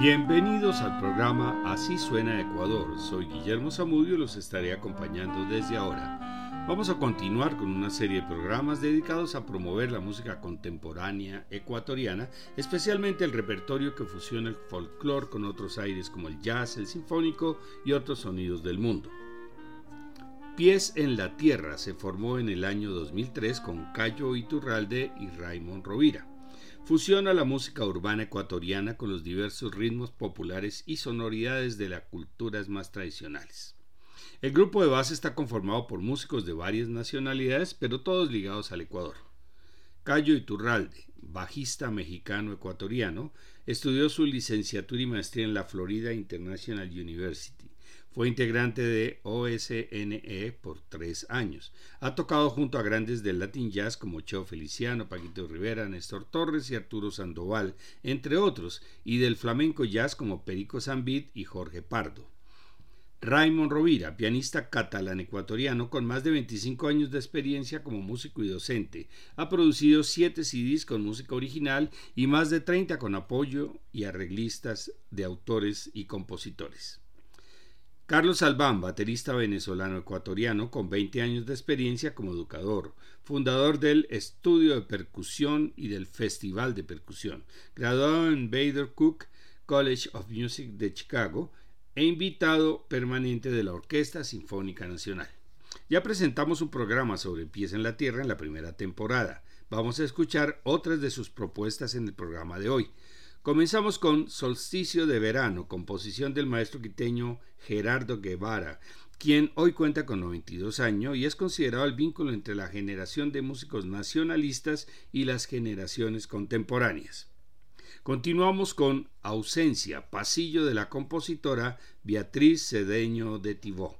Bienvenidos al programa Así suena Ecuador. Soy Guillermo Zamudio y los estaré acompañando desde ahora. Vamos a continuar con una serie de programas dedicados a promover la música contemporánea ecuatoriana, especialmente el repertorio que fusiona el folclore con otros aires como el jazz, el sinfónico y otros sonidos del mundo. Pies en la Tierra se formó en el año 2003 con Cayo Iturralde y Raymond Rovira. Fusiona la música urbana ecuatoriana con los diversos ritmos populares y sonoridades de las culturas más tradicionales. El grupo de base está conformado por músicos de varias nacionalidades, pero todos ligados al Ecuador. Cayo Iturralde, bajista mexicano-ecuatoriano, estudió su licenciatura y maestría en la Florida International University. Fue integrante de OSNE por tres años. Ha tocado junto a grandes del Latin Jazz como Cheo Feliciano, Paquito Rivera, Néstor Torres y Arturo Sandoval, entre otros, y del flamenco jazz como Perico Zambit y Jorge Pardo. Raymond Rovira, pianista catalán-ecuatoriano con más de 25 años de experiencia como músico y docente, ha producido 7 CDs con música original y más de 30 con apoyo y arreglistas de autores y compositores. Carlos Albán, baterista venezolano-ecuatoriano con 20 años de experiencia como educador, fundador del Estudio de Percusión y del Festival de Percusión, graduado en Bader Cook College of Music de Chicago e invitado permanente de la Orquesta Sinfónica Nacional. Ya presentamos un programa sobre pies en la tierra en la primera temporada. Vamos a escuchar otras de sus propuestas en el programa de hoy. Comenzamos con Solsticio de Verano, composición del maestro quiteño Gerardo Guevara, quien hoy cuenta con 92 años y es considerado el vínculo entre la generación de músicos nacionalistas y las generaciones contemporáneas. Continuamos con Ausencia, pasillo de la compositora Beatriz Cedeño de Tibó.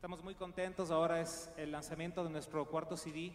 estamos muy contentos. Ahora es el lanzamiento de nuestro cuarto CD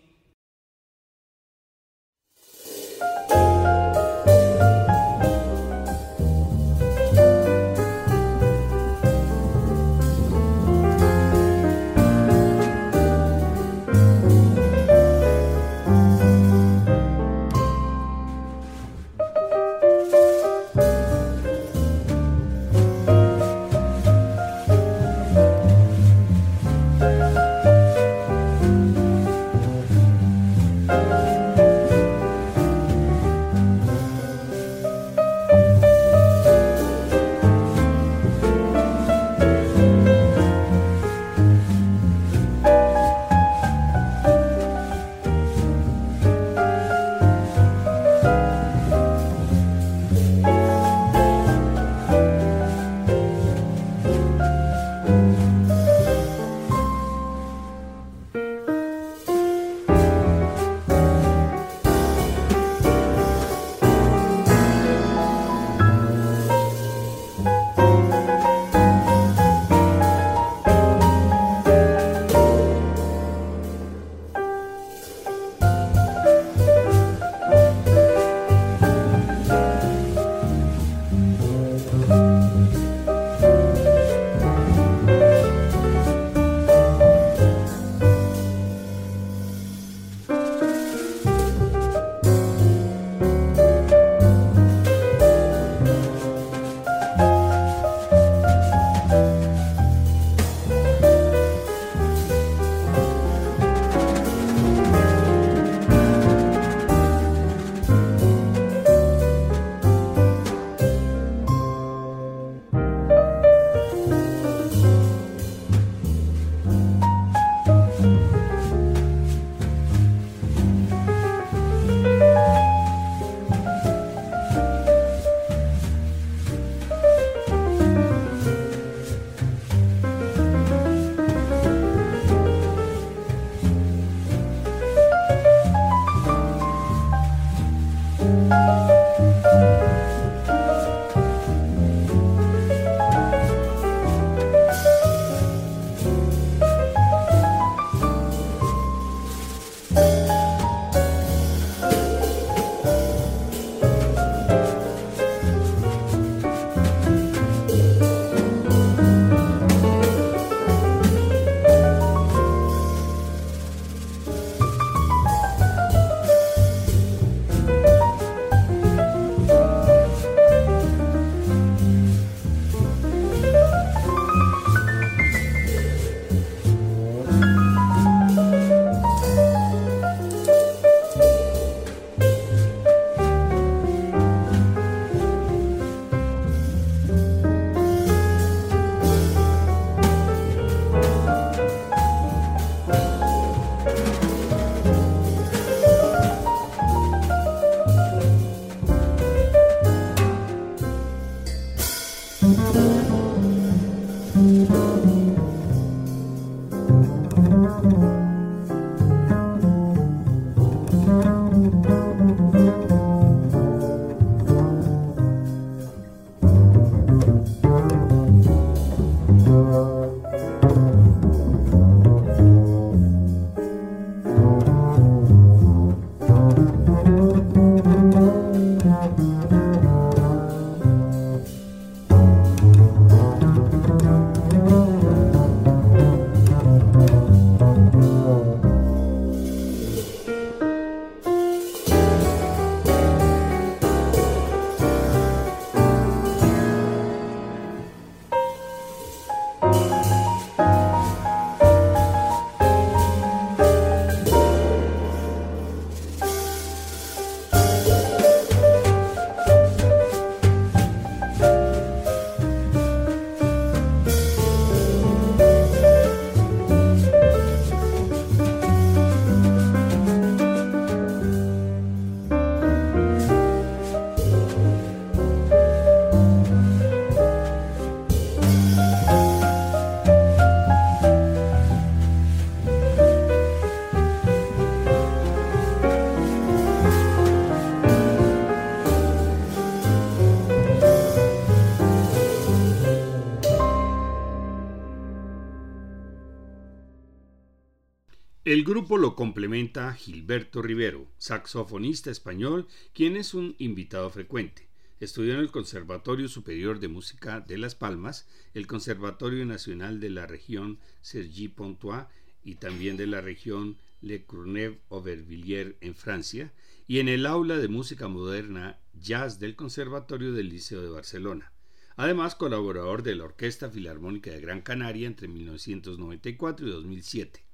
El grupo lo complementa Gilberto Rivero, saxofonista español, quien es un invitado frecuente. Estudió en el Conservatorio Superior de Música de Las Palmas, el Conservatorio Nacional de la región Cergy-Pontois y también de la región Le Courneuve-Aubervilliers en Francia, y en el aula de música moderna jazz del Conservatorio del Liceo de Barcelona. Además, colaborador de la Orquesta Filarmónica de Gran Canaria entre 1994 y 2007.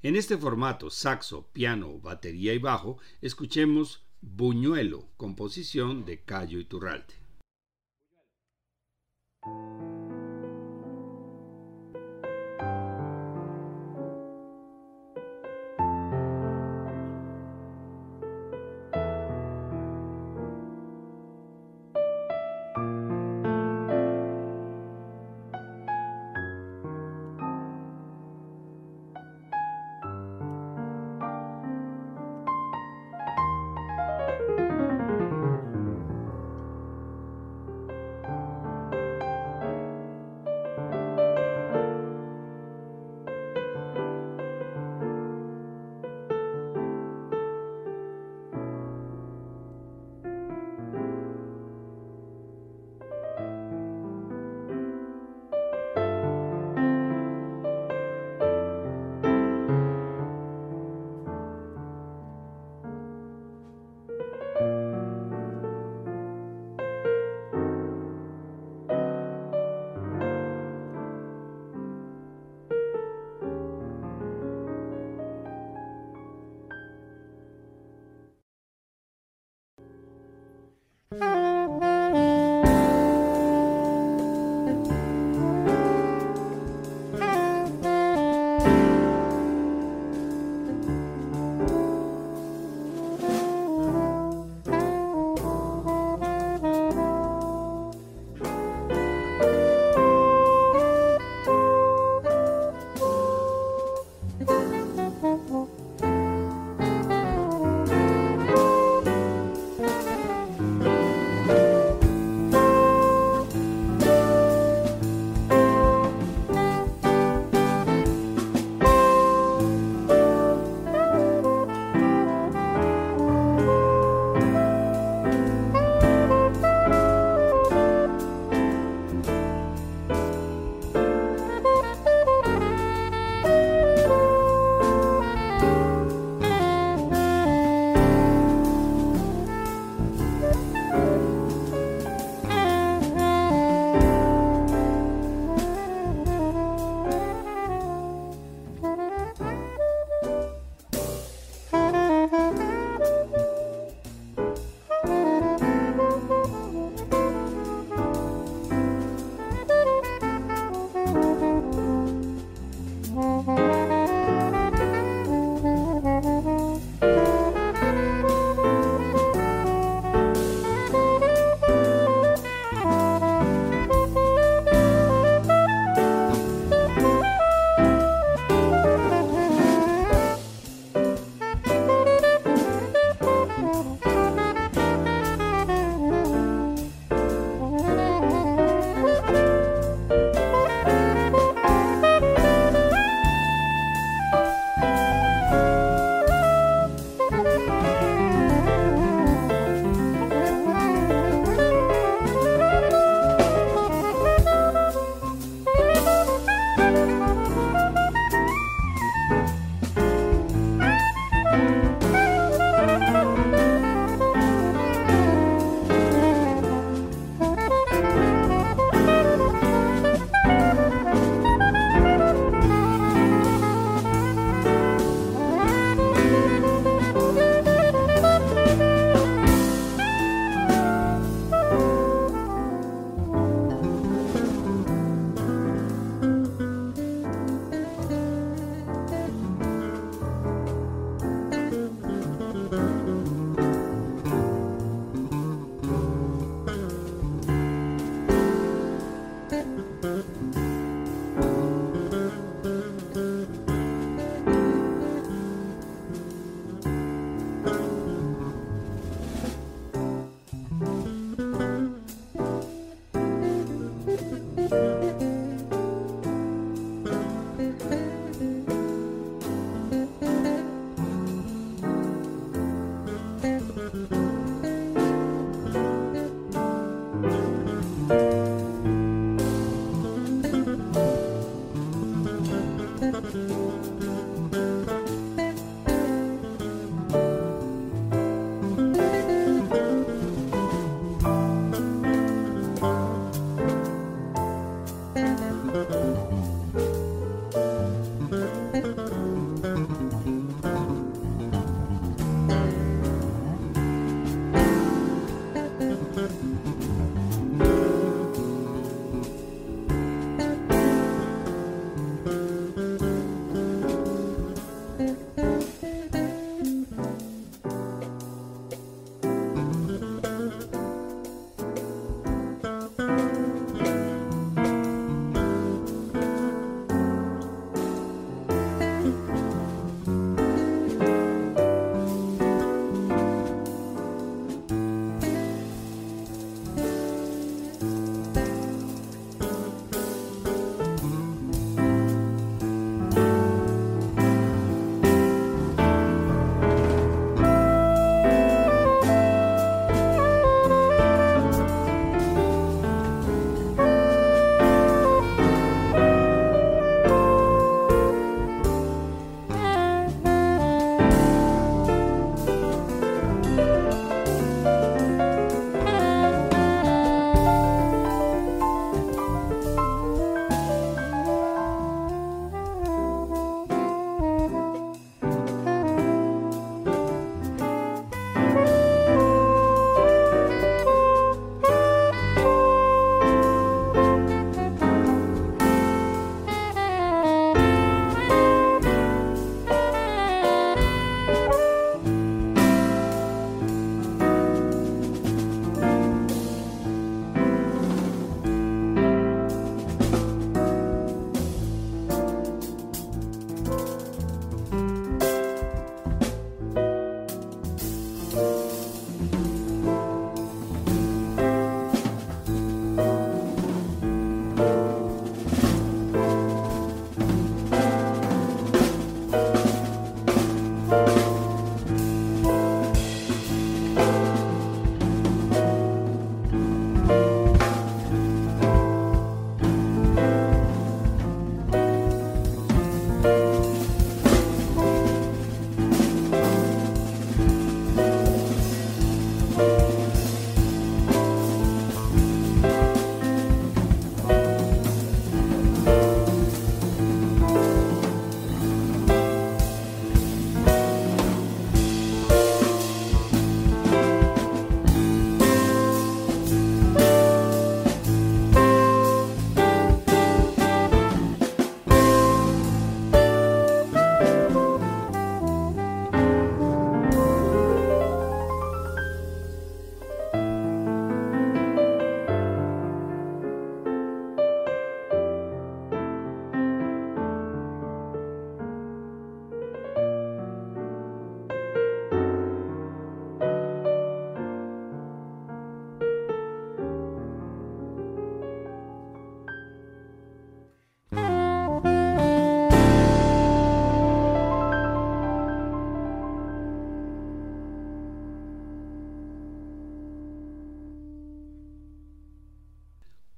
En este formato, saxo, piano, batería y bajo, escuchemos Buñuelo, composición de Cayo Iturralde.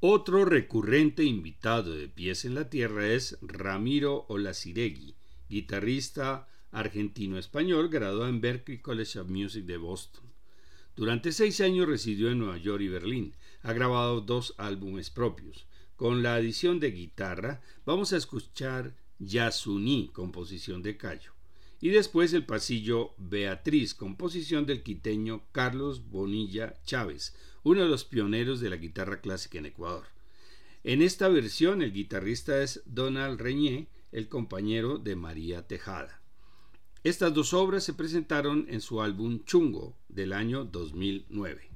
Otro recurrente invitado de Pies en la Tierra es Ramiro Olaciregui, guitarrista argentino-español graduado en Berklee College of Music de Boston. Durante seis años residió en Nueva York y Berlín. Ha grabado dos álbumes propios. Con la adición de guitarra vamos a escuchar Yasuní, composición de Cayo. Y después el pasillo Beatriz, composición del quiteño Carlos Bonilla Chávez, uno de los pioneros de la guitarra clásica en Ecuador. En esta versión el guitarrista es Donald Reñé, el compañero de María Tejada. Estas dos obras se presentaron en su álbum Chungo del año 2009.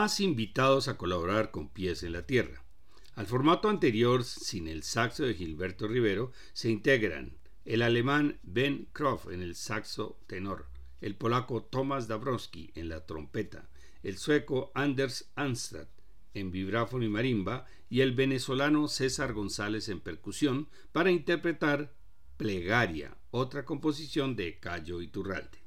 Más invitados a colaborar con Pies en la Tierra. Al formato anterior, sin el saxo de Gilberto Rivero, se integran el alemán Ben Kroff en el saxo tenor, el polaco Tomasz Dabrowski en la trompeta, el sueco Anders Anstad en vibráfono y marimba y el venezolano César González en percusión para interpretar Plegaria, otra composición de Cayo Iturralde.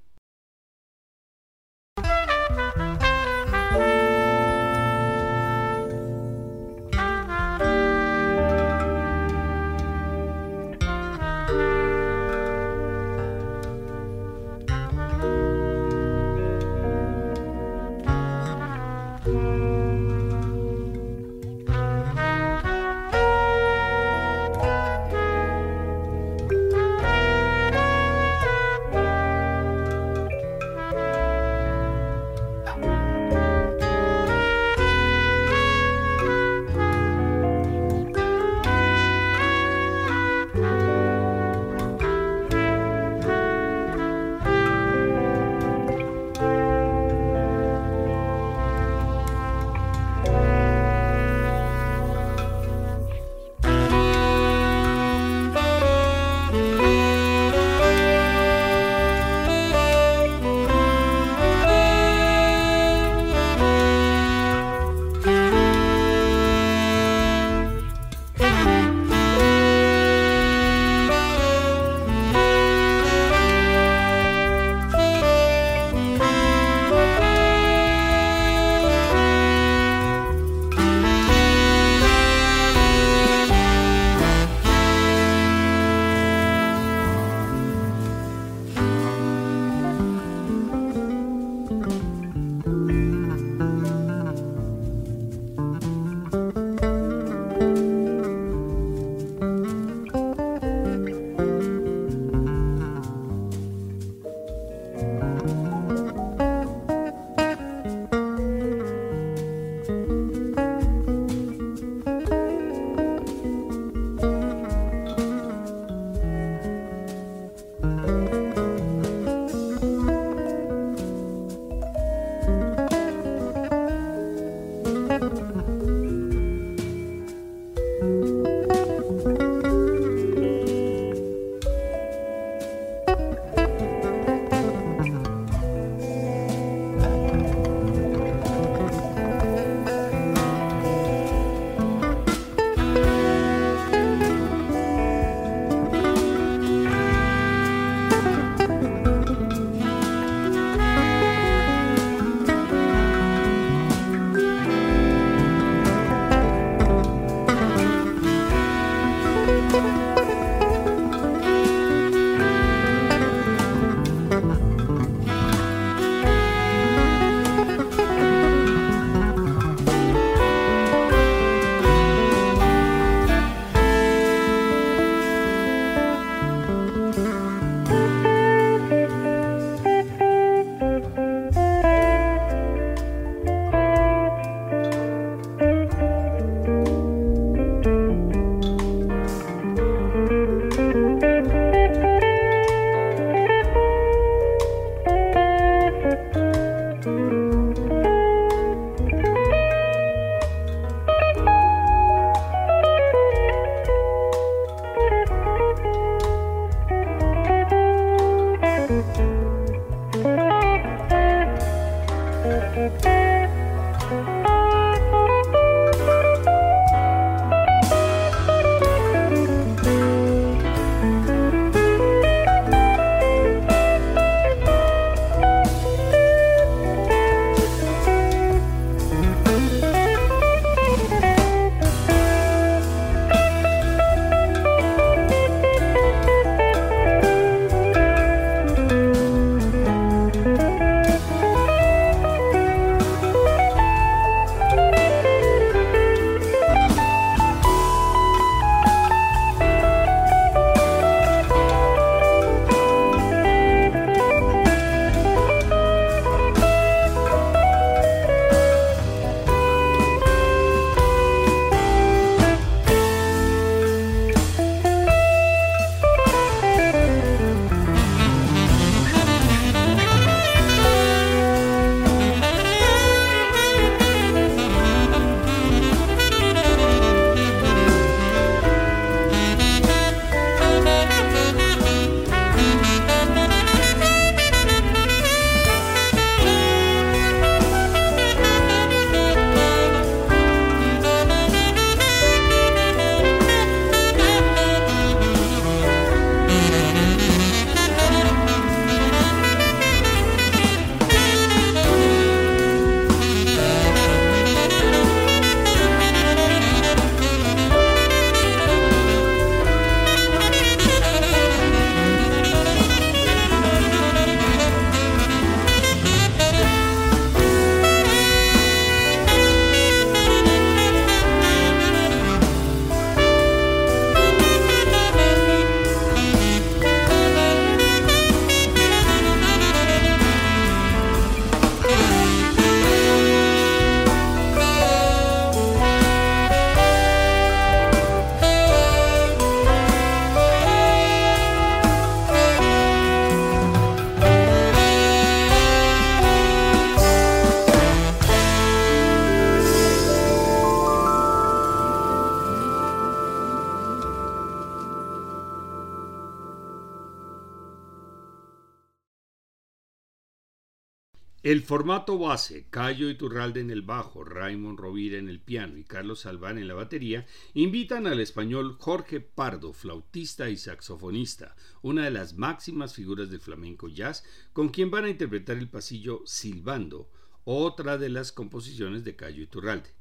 El formato base, Cayo Iturralde en el bajo, Raymond Rovira en el piano y Carlos Salván en la batería, invitan al español Jorge Pardo, flautista y saxofonista, una de las máximas figuras del flamenco jazz, con quien van a interpretar el pasillo Silbando, otra de las composiciones de Cayo Iturralde.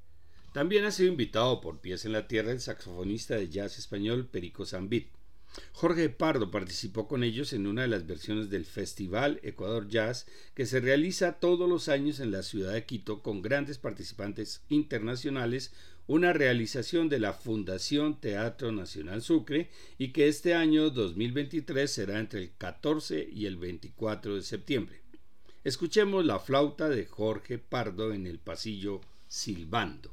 También ha sido invitado por Pies en la Tierra el saxofonista de jazz español Perico Zambit. Jorge Pardo participó con ellos en una de las versiones del Festival Ecuador Jazz que se realiza todos los años en la ciudad de Quito con grandes participantes internacionales, una realización de la Fundación Teatro Nacional Sucre y que este año 2023 será entre el 14 y el 24 de septiembre. Escuchemos la flauta de Jorge Pardo en el pasillo Silbando.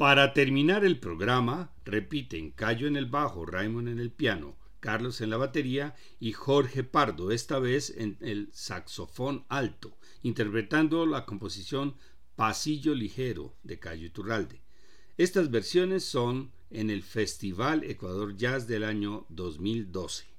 Para terminar el programa, repiten Cayo en el bajo, Raymond en el piano, Carlos en la batería y Jorge Pardo, esta vez en el saxofón alto, interpretando la composición Pasillo Ligero de Cayo Iturralde. Estas versiones son en el Festival Ecuador Jazz del año 2012.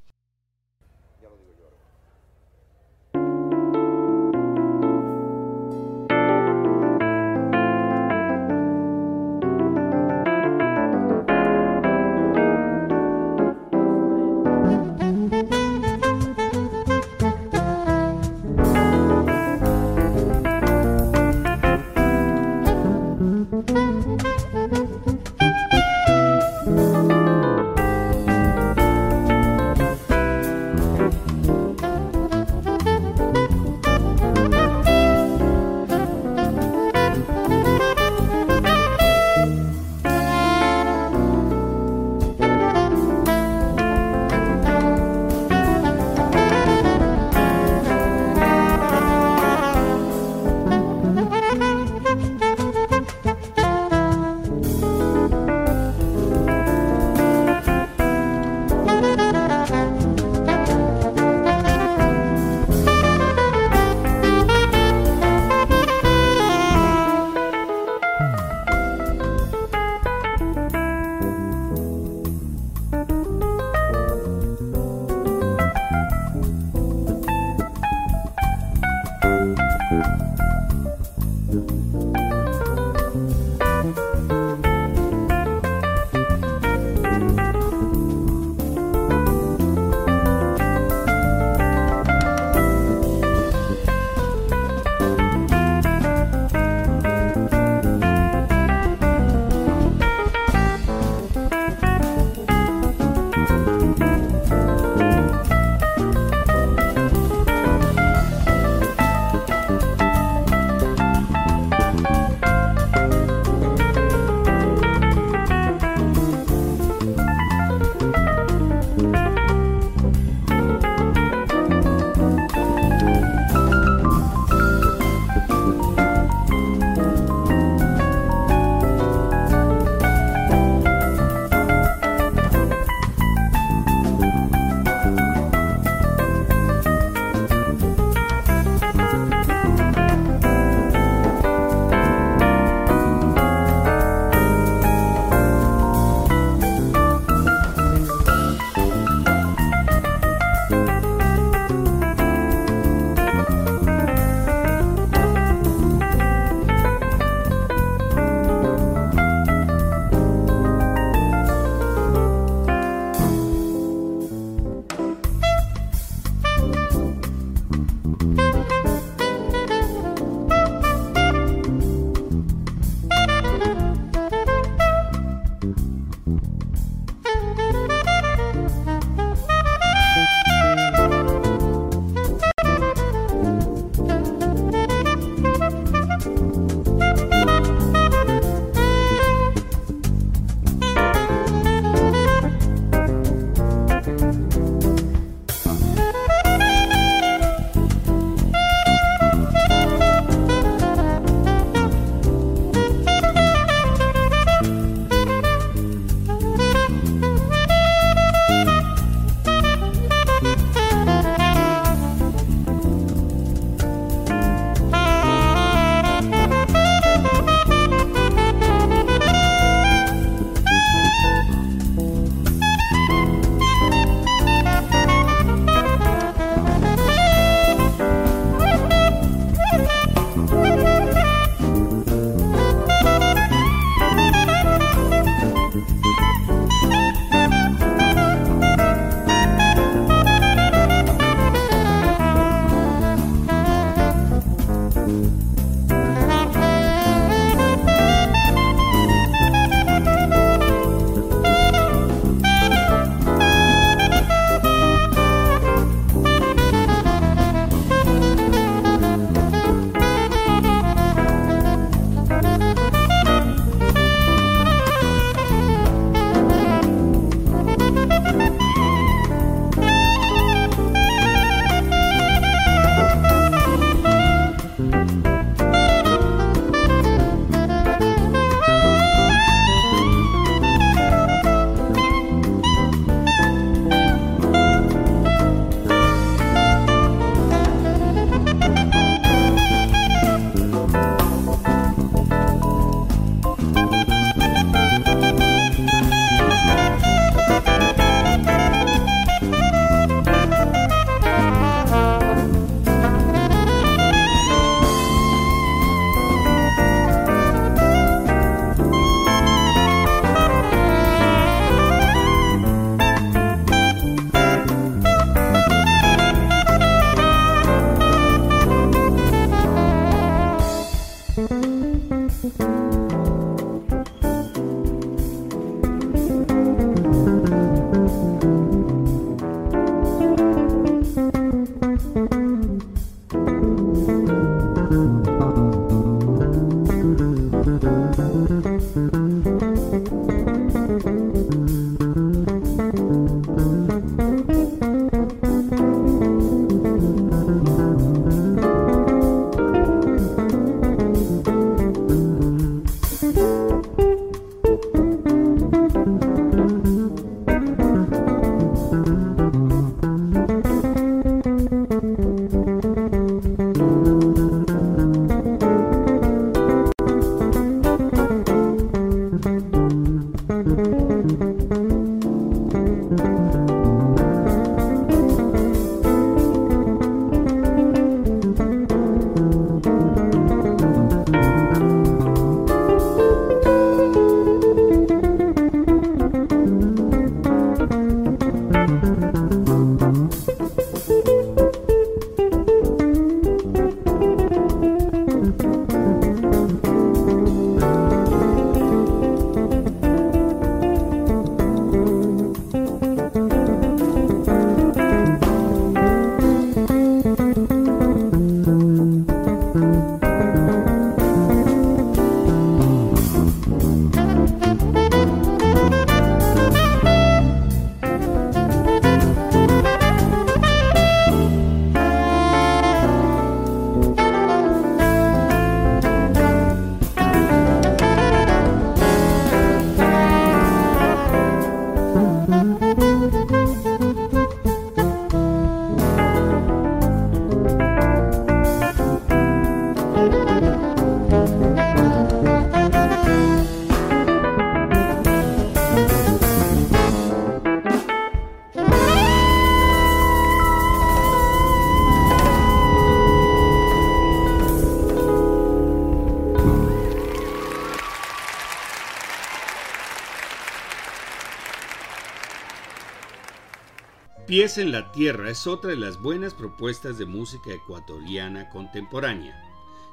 Pies en la Tierra es otra de las buenas propuestas de música ecuatoriana contemporánea.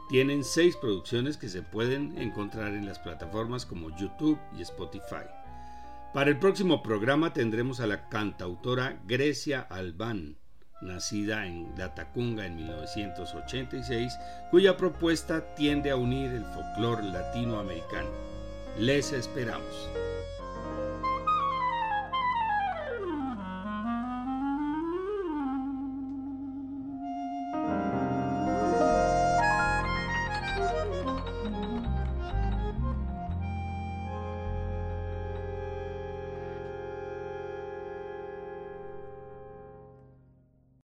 Tienen seis producciones que se pueden encontrar en las plataformas como YouTube y Spotify. Para el próximo programa tendremos a la cantautora Grecia Albán, nacida en Latacunga en 1986, cuya propuesta tiende a unir el folclore latinoamericano. Les esperamos.